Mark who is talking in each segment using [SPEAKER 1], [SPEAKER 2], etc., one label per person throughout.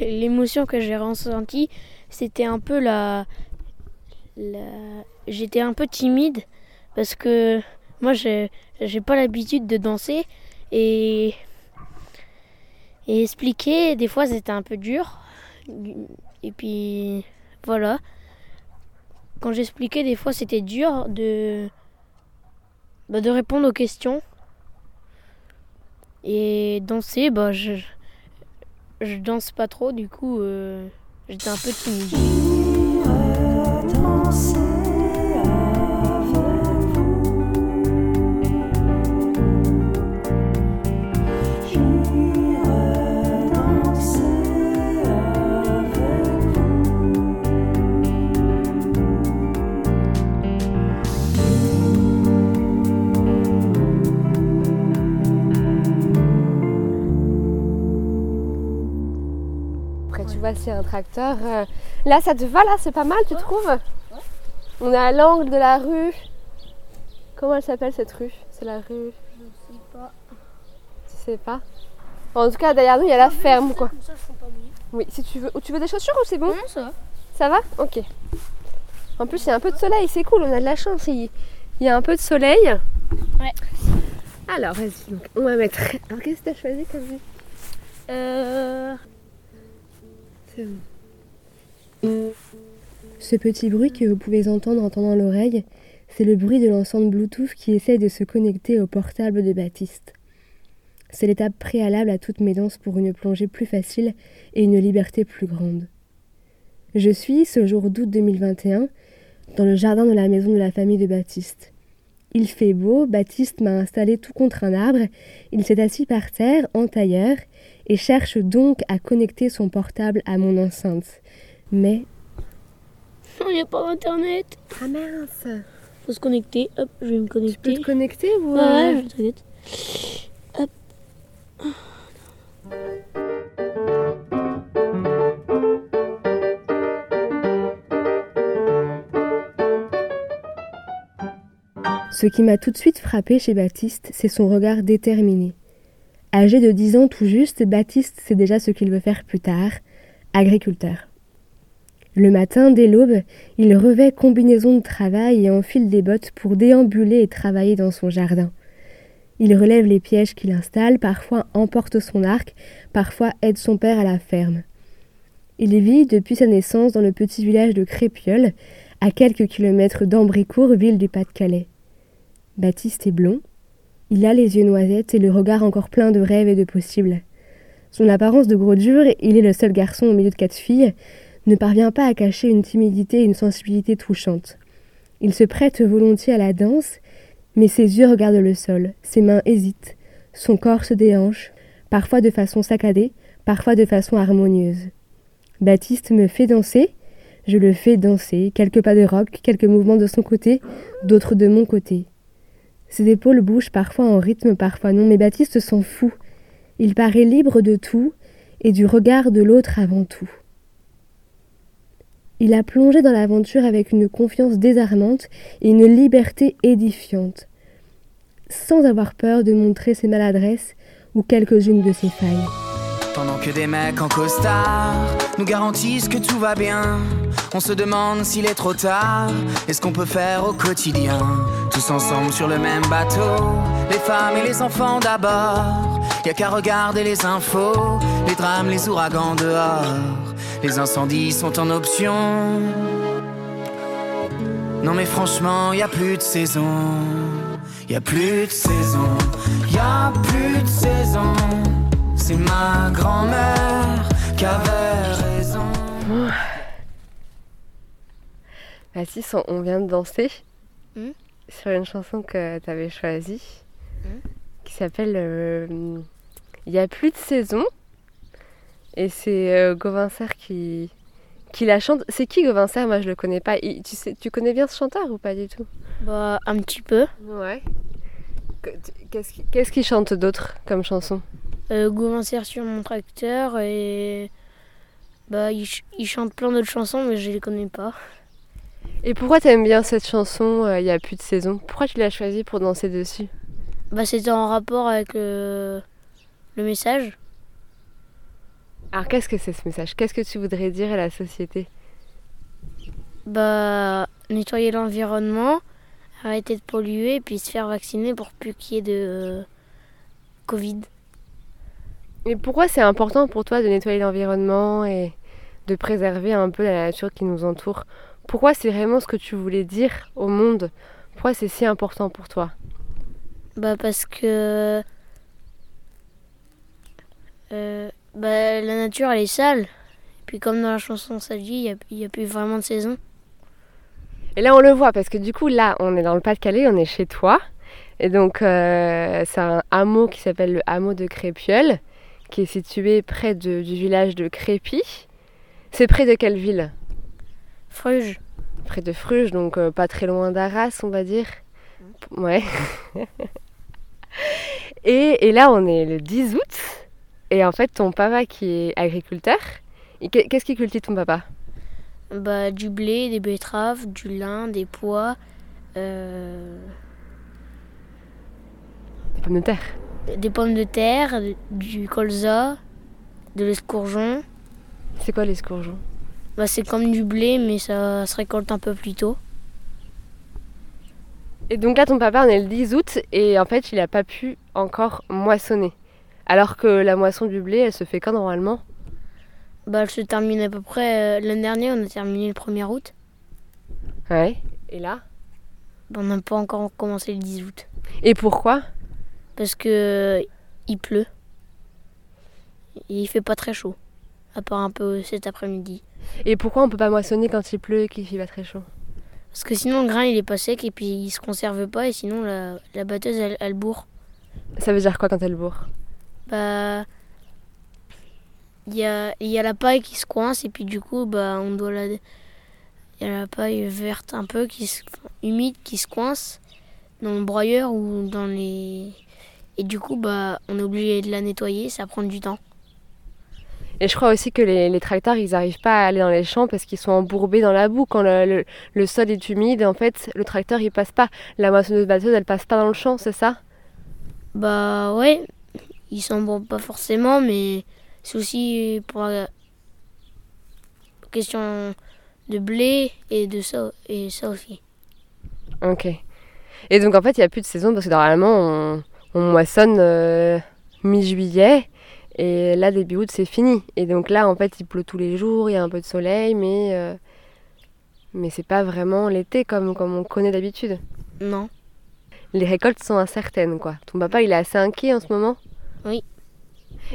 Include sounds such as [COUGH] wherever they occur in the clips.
[SPEAKER 1] l'émotion que j'ai ressentie, c'était un peu la, j'étais un peu timide parce que moi j'ai j'ai pas l'habitude de danser et et expliquer des fois c'était un peu dur. Et puis voilà. Quand j'expliquais des fois c'était dur de bah, de répondre aux questions. Et danser bah je je danse pas trop du coup euh, j'étais un peu timide
[SPEAKER 2] c'est un tracteur. euh, Là, ça te va, là C'est pas mal, tu trouves On est à l'angle de la rue. Comment elle s'appelle cette rue? C'est la rue.
[SPEAKER 1] je sais pas
[SPEAKER 2] Tu sais pas? En tout cas, derrière nous, il y a la ferme, quoi.
[SPEAKER 1] comme ça je sens pas bruit
[SPEAKER 2] Oui, si tu veux. Ou tu veux des chaussures ou c'est bon?
[SPEAKER 1] Non ça va
[SPEAKER 2] Ça va? Ok. En plus, il y a un peu de soleil, c'est cool, on a de la chance. Il il y a un peu de soleil.
[SPEAKER 1] Ouais.
[SPEAKER 2] Alors, vas-y, on va mettre. Alors, qu'est-ce que choisi comme
[SPEAKER 1] euh...
[SPEAKER 2] Ce petit bruit que vous pouvez entendre en tendant l'oreille, c'est le bruit de l'ensemble Bluetooth qui essaye de se connecter au portable de Baptiste. C'est l'étape préalable à toutes mes danses pour une plongée plus facile et une liberté plus grande. Je suis, ce jour d'août 2021, dans le jardin de la maison de la famille de Baptiste. Il fait beau, Baptiste m'a installé tout contre un arbre, il s'est assis par terre, en tailleur, et cherche donc à connecter son portable à mon enceinte. Mais...
[SPEAKER 1] non il n'y a pas d'internet
[SPEAKER 2] Ah mince.
[SPEAKER 1] Faut se connecter. Hop je vais me
[SPEAKER 2] Tu peux
[SPEAKER 1] connecter
[SPEAKER 2] te connecter. ou...
[SPEAKER 1] ouais,
[SPEAKER 2] euh,
[SPEAKER 1] ouais je t'inquiète. Hop.
[SPEAKER 2] Ce qui m'a tout de suite frappé chez Baptiste, c'est son regard déterminé. Âgé de 10 ans tout juste, Baptiste sait déjà ce qu'il veut faire plus tard, agriculteur. Le matin, dès l'aube, il revêt combinaison de travail et enfile des bottes pour déambuler et travailler dans son jardin. Il relève les pièges qu'il installe, parfois emporte son arc, parfois aide son père à la ferme. Il vit depuis sa naissance dans le petit village de Crépieul, à quelques kilomètres d'Ambricourt, ville du Pas-de-Calais. Baptiste est blond. Il a les yeux noisettes et le regard encore plein de rêves et de possibles. Son apparence de gros dur, il est le seul garçon au milieu de quatre filles, ne parvient pas à cacher une timidité et une sensibilité touchantes. Il se prête volontiers à la danse, mais ses yeux regardent le sol, ses mains hésitent, son corps se déhanche, parfois de façon saccadée, parfois de façon harmonieuse. Baptiste me fait danser, je le fais danser, quelques pas de rock, quelques mouvements de son côté, d'autres de mon côté. Ses épaules bougent parfois en rythme, parfois non, mais Baptiste s'en fout. Il paraît libre de tout et du regard de l'autre avant tout. Il a plongé dans l'aventure avec une confiance désarmante et une liberté édifiante, sans avoir peur de montrer ses maladresses ou quelques-unes de ses failles.
[SPEAKER 3] Que des mecs en costard nous garantissent que tout va bien, on se demande s'il est trop tard et ce qu'on peut faire au quotidien? Tous ensemble sur le même bateau, les femmes et les enfants d'abord. Y a qu'à regarder les infos, les drames, les ouragans dehors. Les incendies sont en option. Non mais franchement, y a plus de saison. Y a plus de saison. Y a plus de saison. C'est ma grand-mère qui avait raison.
[SPEAKER 2] Baptiste, on- on vient de danser
[SPEAKER 1] Hmm.
[SPEAKER 2] sur une chanson que tu avais choisie
[SPEAKER 1] Hmm.
[SPEAKER 2] qui s'appelle euh, Il n'y a plus de saison. Et c'est euh, Gauvin Serre qui, qui la chante. C'est qui Gauvin Serre? Moi je le connais pas. Il- tu, sais, tu connais bien ce chanteur ou pas du tout?
[SPEAKER 1] Bah un petit peu
[SPEAKER 2] Ouais. Qu'est-ce qu'il qu'est-ce qu'il chante d'autre comme chanson?
[SPEAKER 1] Euh, sur mon tracteur et bah il, ch- il chante plein d'autres chansons mais je les connais pas.
[SPEAKER 2] Et pourquoi t'aimes bien cette chanson euh, Il n'y a plus de saison? Pourquoi tu l'as choisie pour danser dessus?
[SPEAKER 1] Bah c'était en rapport avec le, le message.
[SPEAKER 2] Alors qu'est-ce que c'est ce message? Qu'est-ce que tu voudrais dire à la société?
[SPEAKER 1] Bah, nettoyer l'environnement, arrêter de polluer, puis se faire vacciner pour plus qu'il y ait de euh, Covid.
[SPEAKER 2] Et pourquoi c'est important pour toi de nettoyer l'environnement et de préserver un peu la nature qui nous entoure? Pourquoi c'est vraiment ce que tu voulais dire au monde? Pourquoi c'est si important pour toi?
[SPEAKER 1] Bah parce que euh, bah, la nature elle est sale. Et puis comme dans la chanson ça dit, il n'y a, plus vraiment de saison.
[SPEAKER 2] Et là on le voit parce que du coup là on est dans le Pas-de-Calais, on est chez toi. Et donc euh, c'est un hameau qui s'appelle le hameau de Crépiole, qui est situé près du village de Crépy. C'est près de quelle ville?
[SPEAKER 1] Fruges.
[SPEAKER 2] Près de Fruges, donc euh, pas très loin d'Arras on va dire. Ouais. [LAUGHS] et, et là on est le 10 août. Et en fait, ton papa qui est agriculteur, qu'est-ce qu'il cultive ton papa?
[SPEAKER 1] Bah, Du blé, des betteraves, du lin, des pois. Euh,
[SPEAKER 2] des pommes de terre
[SPEAKER 1] Des pommes de terre, du colza, de l'escourgeon.
[SPEAKER 2] C'est quoi l'escourgeon?
[SPEAKER 1] Bah, C'est comme du blé, mais ça se récolte un peu plus tôt.
[SPEAKER 2] Et donc là, ton papa, on est le 10 août, et en fait, il n'a pas pu encore moissonner. Alors que la moisson du blé, elle se fait quand normalement?
[SPEAKER 1] Bah, elle se termine à peu près. Euh, l'année dernière, on a terminé le 1er août.
[SPEAKER 2] Ouais. Et là?
[SPEAKER 1] Bah, On n'a pas encore commencé le 10 août.
[SPEAKER 2] Et pourquoi?
[SPEAKER 1] Parce que euh, il pleut. Et il fait pas très chaud. À part un peu cet après-midi.
[SPEAKER 2] Et pourquoi on peut pas moissonner quand il pleut et qu'il fait pas très chaud?
[SPEAKER 1] Parce que sinon le grain il est pas sec et puis il se conserve pas et sinon la, la batteuse elle, elle bourre.
[SPEAKER 2] Ça veut dire quoi quand elle bourre?
[SPEAKER 1] Bah il y a, y a la paille qui se coince et puis du coup bah on doit la il y a la paille verte un peu qui humide qui se coince dans le broyeur ou dans les et du coup bah on est obligé de la nettoyer ça prend du temps
[SPEAKER 2] et je crois aussi que les, les tracteurs, ils n'arrivent pas à aller dans les champs parce qu'ils sont embourbés dans la boue. Quand le, le, sol est humide, en fait, le tracteur, il passe pas. La moissonneuse batteuse, elle passe pas dans le champ, c'est ça?
[SPEAKER 1] Bah ouais, ils s'en pas forcément, mais c'est aussi pour la question de blé et de ça, et ça aussi.
[SPEAKER 2] Ok. Et donc en fait, il n'y a plus de saison parce que normalement, on, moissonne euh, mi-juillet et là, début août, c'est fini. Et donc là, en fait, il pleut tous les jours, il y a un peu de soleil, mais, euh, mais c'est pas vraiment l'été comme, comme on connaît d'habitude.
[SPEAKER 1] Non.
[SPEAKER 2] Les récoltes sont incertaines, quoi. Ton papa, il est assez inquiet en ce moment?
[SPEAKER 1] Oui.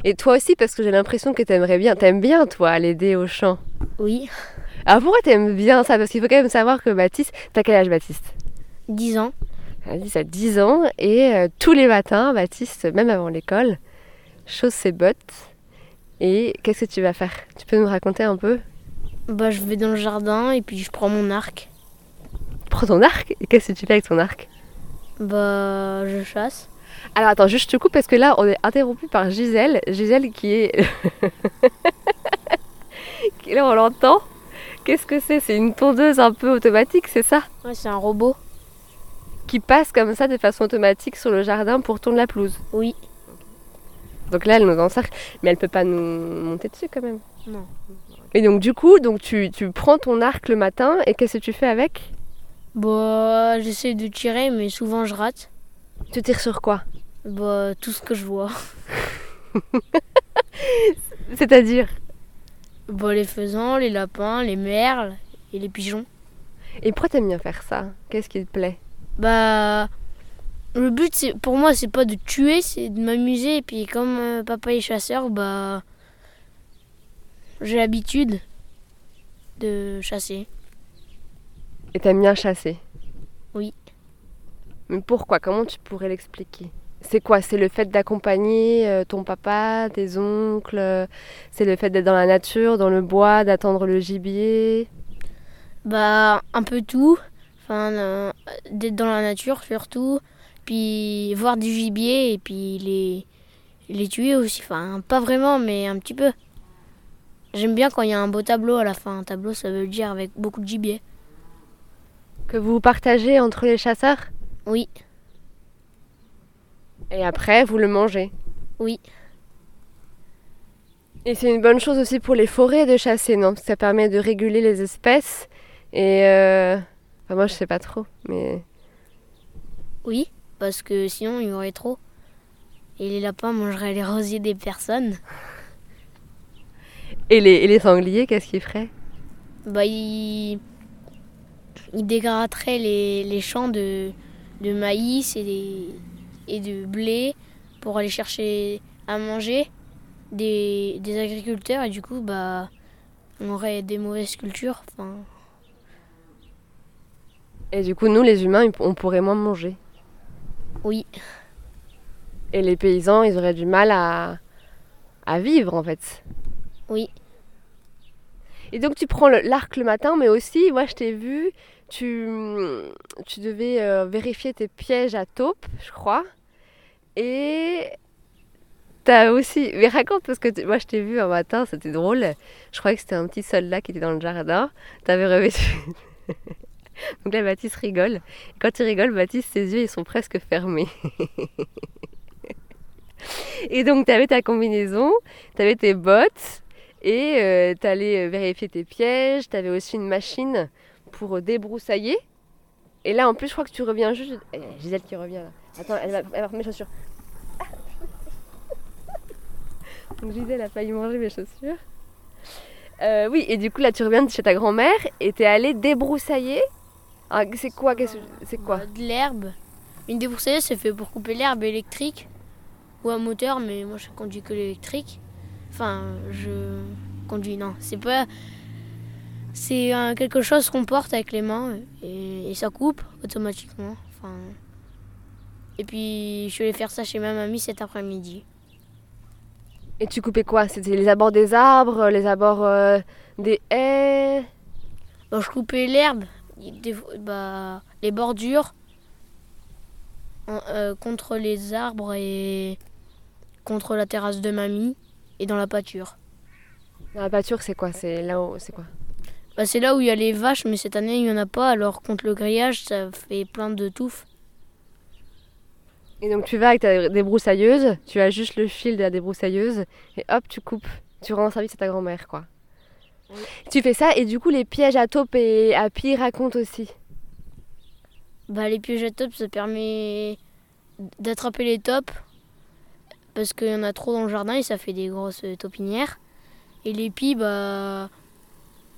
[SPEAKER 2] Et toi aussi, parce que j'ai l'impression que t'aimerais bien, t'aimes bien toi l'aider au chant.
[SPEAKER 1] Oui.
[SPEAKER 2] Alors pourquoi t'aimes bien ça? Parce qu'il faut quand même savoir que Baptiste, t'as quel âge Baptiste?
[SPEAKER 1] 10 ans.
[SPEAKER 2] A 10 ans et euh, tous les matins, Baptiste, même avant l'école, chausse ses bottes. Et qu'est-ce que tu vas faire? Tu peux nous raconter un peu?
[SPEAKER 1] Bah je vais dans le jardin et puis je prends mon arc.
[SPEAKER 2] Tu prends ton arc? Et qu'est-ce que tu fais avec ton arc?
[SPEAKER 1] Bah je chasse.
[SPEAKER 2] Alors attends, juste je te coupe parce que là on est interrompu par Gisèle. Gisèle qui est. [LAUGHS] là on l'entend. Qu'est-ce que c'est? C'est une tondeuse un peu automatique, c'est ça?
[SPEAKER 1] Ouais, c'est un robot.
[SPEAKER 2] Qui passe comme ça de façon automatique sur le jardin pour tourner la pelouse
[SPEAKER 1] Oui.
[SPEAKER 2] Donc là elle nous encercle, mais elle peut pas nous monter dessus quand même.
[SPEAKER 1] Non.
[SPEAKER 2] Et donc du coup, donc tu, tu prends ton arc le matin et qu'est-ce que tu fais avec?
[SPEAKER 1] Bah j'essaie de tirer mais souvent je rate.
[SPEAKER 2] Tu tires sur quoi?
[SPEAKER 1] Bah, tout ce que je vois. [LAUGHS]
[SPEAKER 2] C'est-à-dire?
[SPEAKER 1] Bah, les faisans, les lapins, les merles et les pigeons.
[SPEAKER 2] Et pourquoi t'aimes bien faire ça? Qu'est-ce qui te plaît?
[SPEAKER 1] Bah, le but, c'est pour moi, c'est pas de tuer, c'est de m'amuser. Et puis, comme euh, papa est chasseur, bah, j'ai l'habitude de chasser.
[SPEAKER 2] Et t'aimes bien chasser?
[SPEAKER 1] Oui.
[SPEAKER 2] Mais pourquoi? Comment tu pourrais l'expliquer? C'est quoi? C'est le fait d'accompagner euh, ton papa, tes oncles? C'est le fait d'être dans la nature, dans le bois, d'attendre le gibier?
[SPEAKER 1] Bah, un peu tout. Enfin, d'être dans la nature surtout. Puis voir du gibier et puis les, les tuer aussi. Enfin, pas vraiment, mais un petit peu. J'aime bien quand il y a un beau tableau à la fin. Un tableau, ça veut dire avec beaucoup de gibier.
[SPEAKER 2] Que vous partagez entre les chasseurs?
[SPEAKER 1] Oui.
[SPEAKER 2] Et après, vous le mangez?
[SPEAKER 1] Oui.
[SPEAKER 2] Et c'est une bonne chose aussi pour les forêts de chasser, non? Parce que ça permet de réguler les espèces. Et euh... enfin, moi, je sais pas trop, mais.
[SPEAKER 1] Oui, parce que sinon, il y aurait trop. Et les lapins mangeraient les rosiers des personnes.
[SPEAKER 2] Et les, et les sangliers, qu'est-ce qu'ils feraient?
[SPEAKER 1] Bah, ils, ils dégraderaient les, les champs de, de maïs et, des, et de blé pour aller chercher à manger des, des agriculteurs et du coup bah on aurait des mauvaises cultures. Enfin,
[SPEAKER 2] Et du coup, nous, les humains, on pourrait moins manger.
[SPEAKER 1] oui,
[SPEAKER 2] Et les paysans, ils auraient du mal à, à vivre, en fait.
[SPEAKER 1] oui.
[SPEAKER 2] Et donc, tu prends l'arc le matin, mais aussi, moi, je t'ai vu, tu, tu devais euh, vérifier tes pièges à taupe, je crois. Et t'as aussi... Mais raconte, parce que tu- moi, je t'ai vu un matin, c'était drôle. Je croyais que c'était un petit soldat qui était dans le jardin. T'avais revêtu... [LAUGHS] [LAUGHS] Donc là, Baptiste rigole. Quand il rigole, Baptiste, ses yeux, ils sont presque fermés. [LAUGHS] Et donc, tu avais ta combinaison, tu avais tes bottes, et tu allais vérifier tes pièges. Tu avais aussi une machine pour euh, débroussailler. Et là, en plus, je crois que tu reviens juste. Eh, Gisèle qui revient là. Attends, elle va, elle va mes chaussures. [LAUGHS] Donc, Gisèle a failli manger mes chaussures. Euh, oui, et du coup, là, tu reviens de chez ta grand-mère et t'es allée débroussailler. Ah, c'est quoi qu'est-ce C'est quoi
[SPEAKER 1] Bah, de l'herbe. Une débroussailleuse, c'est fait pour couper l'herbe électrique ou un moteur, mais moi je conduis que l'électrique. Enfin, je conduis, non, c'est pas. C'est euh, quelque chose qu'on porte avec les mains et, et ça coupe automatiquement. Enfin. Et puis je allée faire ça chez ma mamie cet après-midi.
[SPEAKER 2] Et tu coupais quoi? C'était les abords des arbres, les abords euh, des haies?
[SPEAKER 1] Bah, je coupais l'herbe, des- bah, les bordures en- euh, contre les arbres et contre la terrasse de mamie et dans la pâture.
[SPEAKER 2] Dans la pâture, c'est quoi? C'est là où C'est quoi?
[SPEAKER 1] Bah, c'est là où il y a les vaches, mais cette année il n'y en a pas, alors contre le grillage ça fait plein de touffes.
[SPEAKER 2] Et donc tu vas avec ta débroussailleuse, tu as juste le fil de la débroussailleuse et hop, tu coupes. Tu rends service à ta grand-mère, quoi.
[SPEAKER 1] Oui.
[SPEAKER 2] Tu fais ça et du coup les pièges à taupe et à pied racontent aussi.
[SPEAKER 1] Bah, les pièges à top ça permet d'attraper les tops parce qu'il y en a trop dans le jardin et ça fait des grosses taupinières. Et les pies, bah,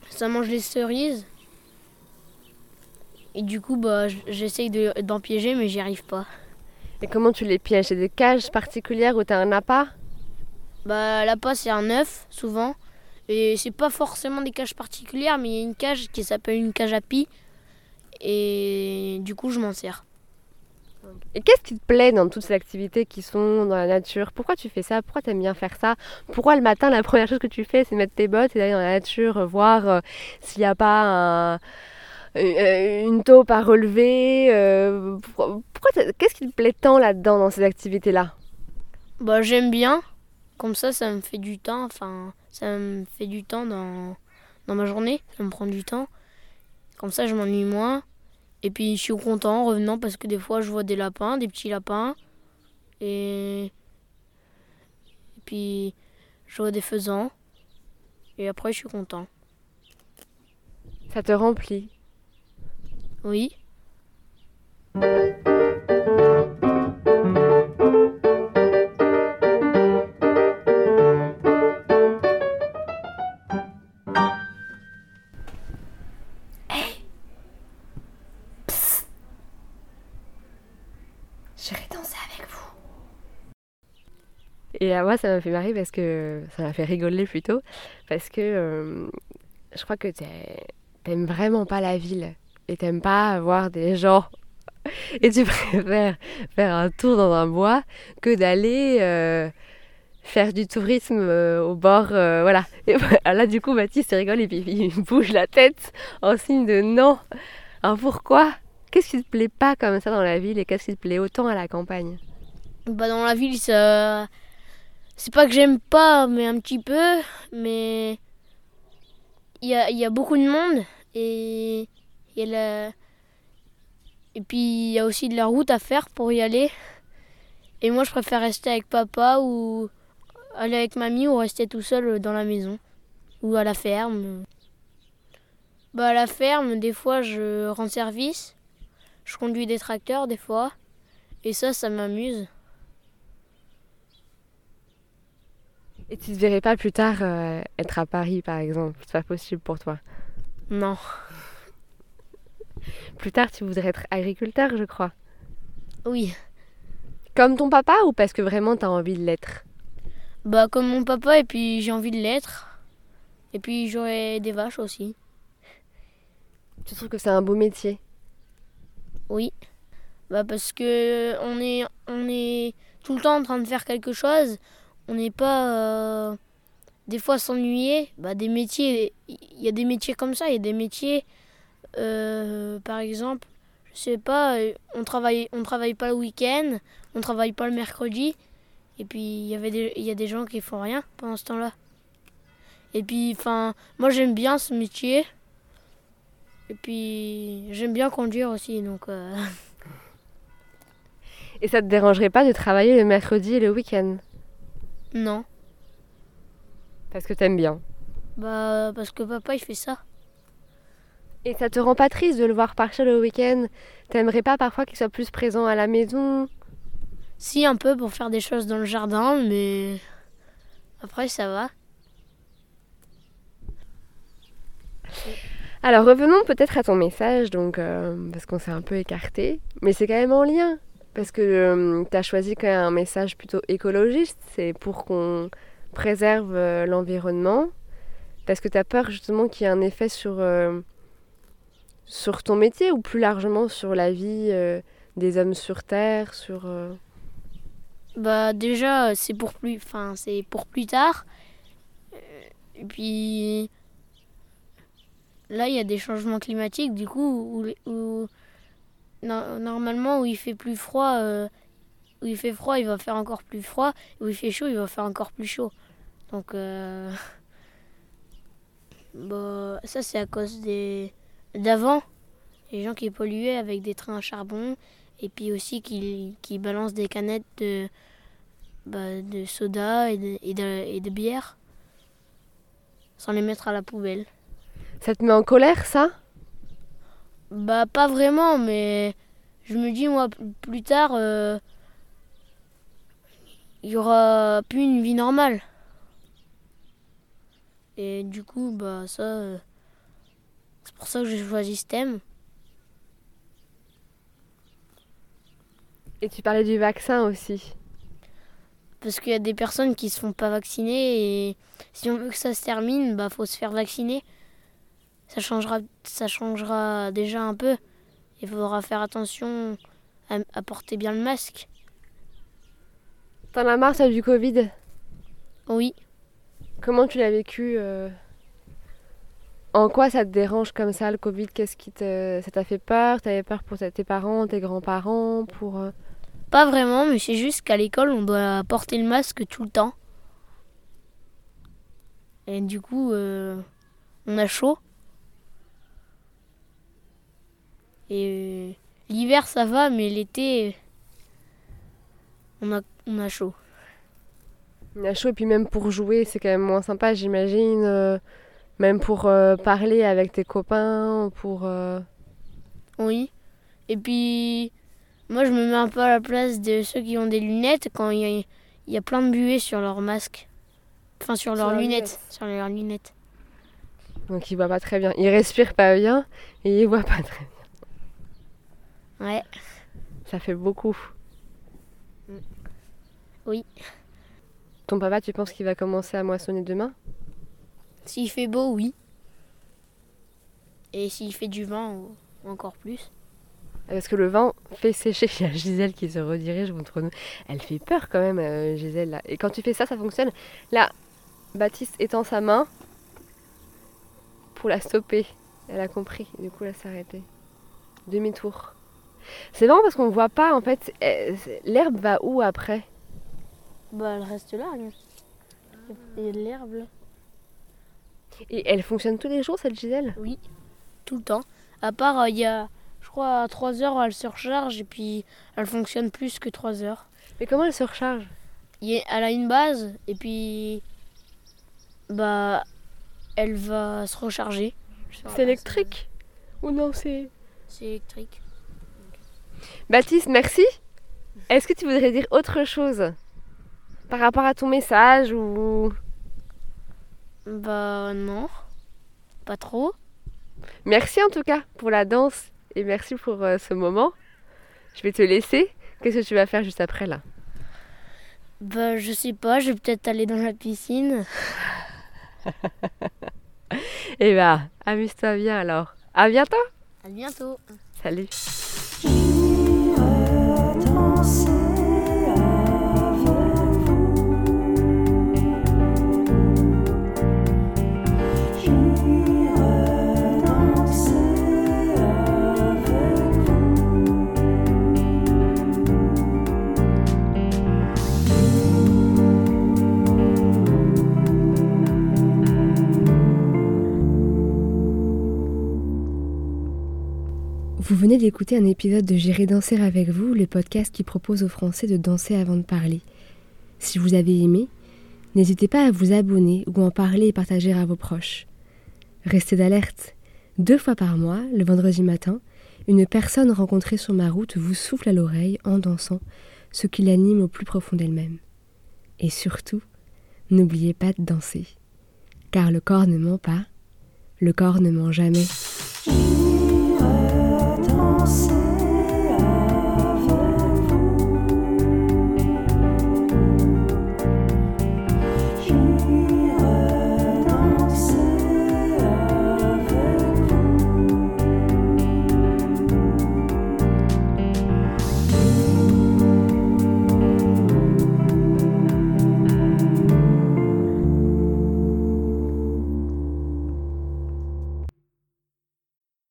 [SPEAKER 1] ça mange les cerises. Et du coup, bah, j'essaye de- d'en piéger, mais j'y arrive pas.
[SPEAKER 2] Et comment tu les pièges? C'est des cages particulières où tu as un appât?
[SPEAKER 1] Bah, là-bas, c'est un œuf, souvent. Et c'est pas forcément des cages particulières, mais il y a une cage qui s'appelle une cage à pie. Et du coup, je m'en sers.
[SPEAKER 2] Et qu'est-ce qui te plaît dans toutes ces activités qui sont dans la nature? Pourquoi tu fais ça? Pourquoi tu aimes bien faire ça? Pourquoi le matin, la première chose que tu fais, c'est mettre tes bottes et d'aller dans la nature, euh, voir euh, s'il n'y a pas un- euh, une taupe à relever euh, Pourquoi, Qu'est-ce qui te plaît tant là-dedans, dans ces activités-là?
[SPEAKER 1] Bah, j'aime bien. Comme ça, ça me fait du temps. Enfin, ça me fait du temps dans, dans ma journée. Ça me prend du temps. Comme ça, je m'ennuie moins. Et puis, je suis content en revenant parce que des fois, je vois des lapins, des petits lapins. Et, et puis, je vois des faisans. Et après, je suis content.
[SPEAKER 2] Ça te remplit
[SPEAKER 1] Oui.
[SPEAKER 2] Moi, ça m'a fait marrer parce que ça m'a fait rigoler plutôt. Parce que euh, je crois que t'aimes vraiment pas la ville. Et t'aimes pas voir des gens. Et tu [LAUGHS] préfères faire un tour dans un bois que d'aller euh, faire du tourisme euh, au bord. [LAUGHS] voilà. Là, du coup, Baptiste rigole et puis il bouge la tête en signe de non. Alors pourquoi? Qu'est-ce qui te plaît pas comme ça dans la ville et qu'est-ce qui te plaît autant à la campagne?
[SPEAKER 1] Bah, dans la ville, ça. C'est pas que j'aime pas, mais un petit peu. Mais. Il y a, y a beaucoup de monde. Et. Y a. Et puis, il y a aussi de la route à faire pour y aller. Et moi, je préfère rester avec papa ou aller avec mamie ou rester tout seul dans la maison ou à la ferme. Bah à la ferme, des fois je rends service, je conduis des tracteurs des fois et ça ça m'amuse.
[SPEAKER 2] Et tu te verrais pas plus tard euh, être à Paris par exemple, c'est pas possible pour toi.
[SPEAKER 1] Non.
[SPEAKER 2] Plus tard, tu voudrais être agriculteur, je crois.
[SPEAKER 1] Oui.
[SPEAKER 2] Comme ton papa ou parce que vraiment tu as envie de l'être?
[SPEAKER 1] Bah comme mon papa et puis j'ai envie de l'être. Et puis j'aurai des vaches aussi.
[SPEAKER 2] Tu trouves que c'est un beau métier?
[SPEAKER 1] Oui. Bah parce que on est on est tout le temps en train de faire quelque chose. On n'est pas euh, des fois s'ennuyer. Bah des métiers, il y a des métiers comme ça. Il y a des métiers, euh, par exemple, je sais pas, euh, on travaille on travaille pas le week-end, on travaille pas le mercredi. Et puis il y avait il y a des gens qui font rien pendant ce temps-là. Et puis, enfin, moi j'aime bien ce métier. Et puis, j'aime bien conduire aussi, donc. [LAUGHS]
[SPEAKER 2] Et ça te dérangerait pas de travailler le mercredi et le week-end?
[SPEAKER 1] Non.
[SPEAKER 2] Parce que t'aimes bien
[SPEAKER 1] Bah, parce que papa il fait ça.
[SPEAKER 2] Et ça te rend pas triste de le voir partir le week-end? T'aimerais pas parfois qu'il soit plus présent à la maison?
[SPEAKER 1] Si, un peu pour faire des choses dans le jardin, mais. Après, ça va.
[SPEAKER 2] Alors revenons peut-être à ton message, donc, euh, parce qu'on s'est un peu écarté, mais c'est quand même en lien, parce que euh, tu as choisi quand même un message plutôt écologiste, c'est pour qu'on préserve euh, l'environnement, parce que tu as peur justement qu'il y ait un effet sur, sur ton métier ou plus largement sur la vie des hommes sur Terre, sur...
[SPEAKER 1] Bah déjà c'est pour plus, pour plus tard, et puis là, il y a des changements climatiques, du coup, où, normalement, où il fait plus froid, euh, où il fait froid, il va faire encore plus froid, où il fait chaud, il va faire encore plus chaud. Donc, euh, [LAUGHS] ça, c'est à cause des d'avant, les gens qui polluaient avec des trains à charbon, et puis aussi qui, qui balancent des canettes de, bah, de soda et de, et de bière sans les mettre à la poubelle.
[SPEAKER 2] Ça te met en colère, ça?
[SPEAKER 1] Bah, pas vraiment, mais je me dis, moi, plus tard, euh, il y aura plus une vie normale. Et du coup, bah, ça. Euh, c'est pour ça que j'ai choisi ce thème.
[SPEAKER 2] Et tu parlais du vaccin aussi.
[SPEAKER 1] Parce qu'il y a des personnes qui se font pas vacciner et si on veut que ça se termine, bah faut se faire vacciner ça changera, ça changera déjà un peu. Il faudra faire attention à, porter bien le masque.
[SPEAKER 2] T'en as marre, ça, du Covid?
[SPEAKER 1] Oui.
[SPEAKER 2] Comment tu l'as vécu euh? En quoi ça te dérange comme ça, le Covid? Qu'est-ce qui te... Ça t'a fait peur? T'avais peur pour tes parents, tes grands-parents pour... Euh?
[SPEAKER 1] Pas vraiment, mais c'est juste qu'à l'école, on doit porter le masque tout le temps. Et du coup, euh, on a chaud. Et euh, l'hiver, ça va, mais l'été, on a, on a chaud.
[SPEAKER 2] On a chaud, et puis même pour jouer, c'est quand même moins sympa, j'imagine. Euh, même pour euh, parler avec tes copains, pour.
[SPEAKER 1] Oui. Et puis, moi, je me mets un peu à la place de ceux qui ont des lunettes quand il y a, y a plein de buées sur leur masque. Enfin, sur, leurs lunettes. Sur leurs lunettes.
[SPEAKER 2] Donc, ils voient pas très bien. Ils respirent pas bien et ils voient pas très bien.
[SPEAKER 1] Ouais.
[SPEAKER 2] Ça fait beaucoup.
[SPEAKER 1] Oui.
[SPEAKER 2] Ton papa, tu penses qu'il va commencer à moissonner demain?
[SPEAKER 1] S'il fait beau, oui. Et s'il fait du vent, encore plus.
[SPEAKER 2] Parce que le vent fait sécher. [LAUGHS] Il y a Gisèle qui se redirige contre nous. Elle fait peur quand même, euh, Gisèle. Là. Et quand tu fais ça, ça fonctionne. Là, Baptiste étend sa main pour la stopper. Elle a compris. Du coup, elle s'est arrêtée. Demi-tour. C'est marrant parce qu'on voit pas en fait. Eh, l'herbe va où après?
[SPEAKER 1] Bah elle reste là. Il y a de l'herbe là.
[SPEAKER 2] Et elle fonctionne tous les jours cette Gisèle?
[SPEAKER 1] Oui, tout le temps. À part euh, il y a, je crois à 3 heures elle se recharge et puis elle fonctionne plus que 3 heures.
[SPEAKER 2] Mais comment elle se recharge?
[SPEAKER 1] Elle a une base et puis bah elle va se recharger.
[SPEAKER 2] C'est électrique? Ou non, c'est.
[SPEAKER 1] C'est électrique.
[SPEAKER 2] Baptiste, merci. Est-ce que tu voudrais dire autre chose par rapport à ton message ou?
[SPEAKER 1] Bah non, pas trop.
[SPEAKER 2] Merci en tout cas pour la danse et merci pour euh, ce moment. Je vais te laisser. Qu'est-ce que tu vas faire juste après là?
[SPEAKER 1] Bah je sais pas, je vais peut-être aller dans la piscine.
[SPEAKER 2] Eh bah, amuse-toi bien alors. À bientôt.
[SPEAKER 1] À bientôt.
[SPEAKER 2] Salut. D'écouter un épisode de J'irai danser avec vous, le podcast qui propose aux Français de danser avant de parler. Si vous avez aimé, n'hésitez pas à vous abonner ou en parler et partager à vos proches. Restez d'alerte. Deux fois par mois, le vendredi matin, une personne rencontrée sur ma route vous souffle à l'oreille en dansant ce qui l'anime au plus profond d'elle-même. Et surtout, n'oubliez pas de danser. Car le corps ne ment pas, le corps ne ment jamais.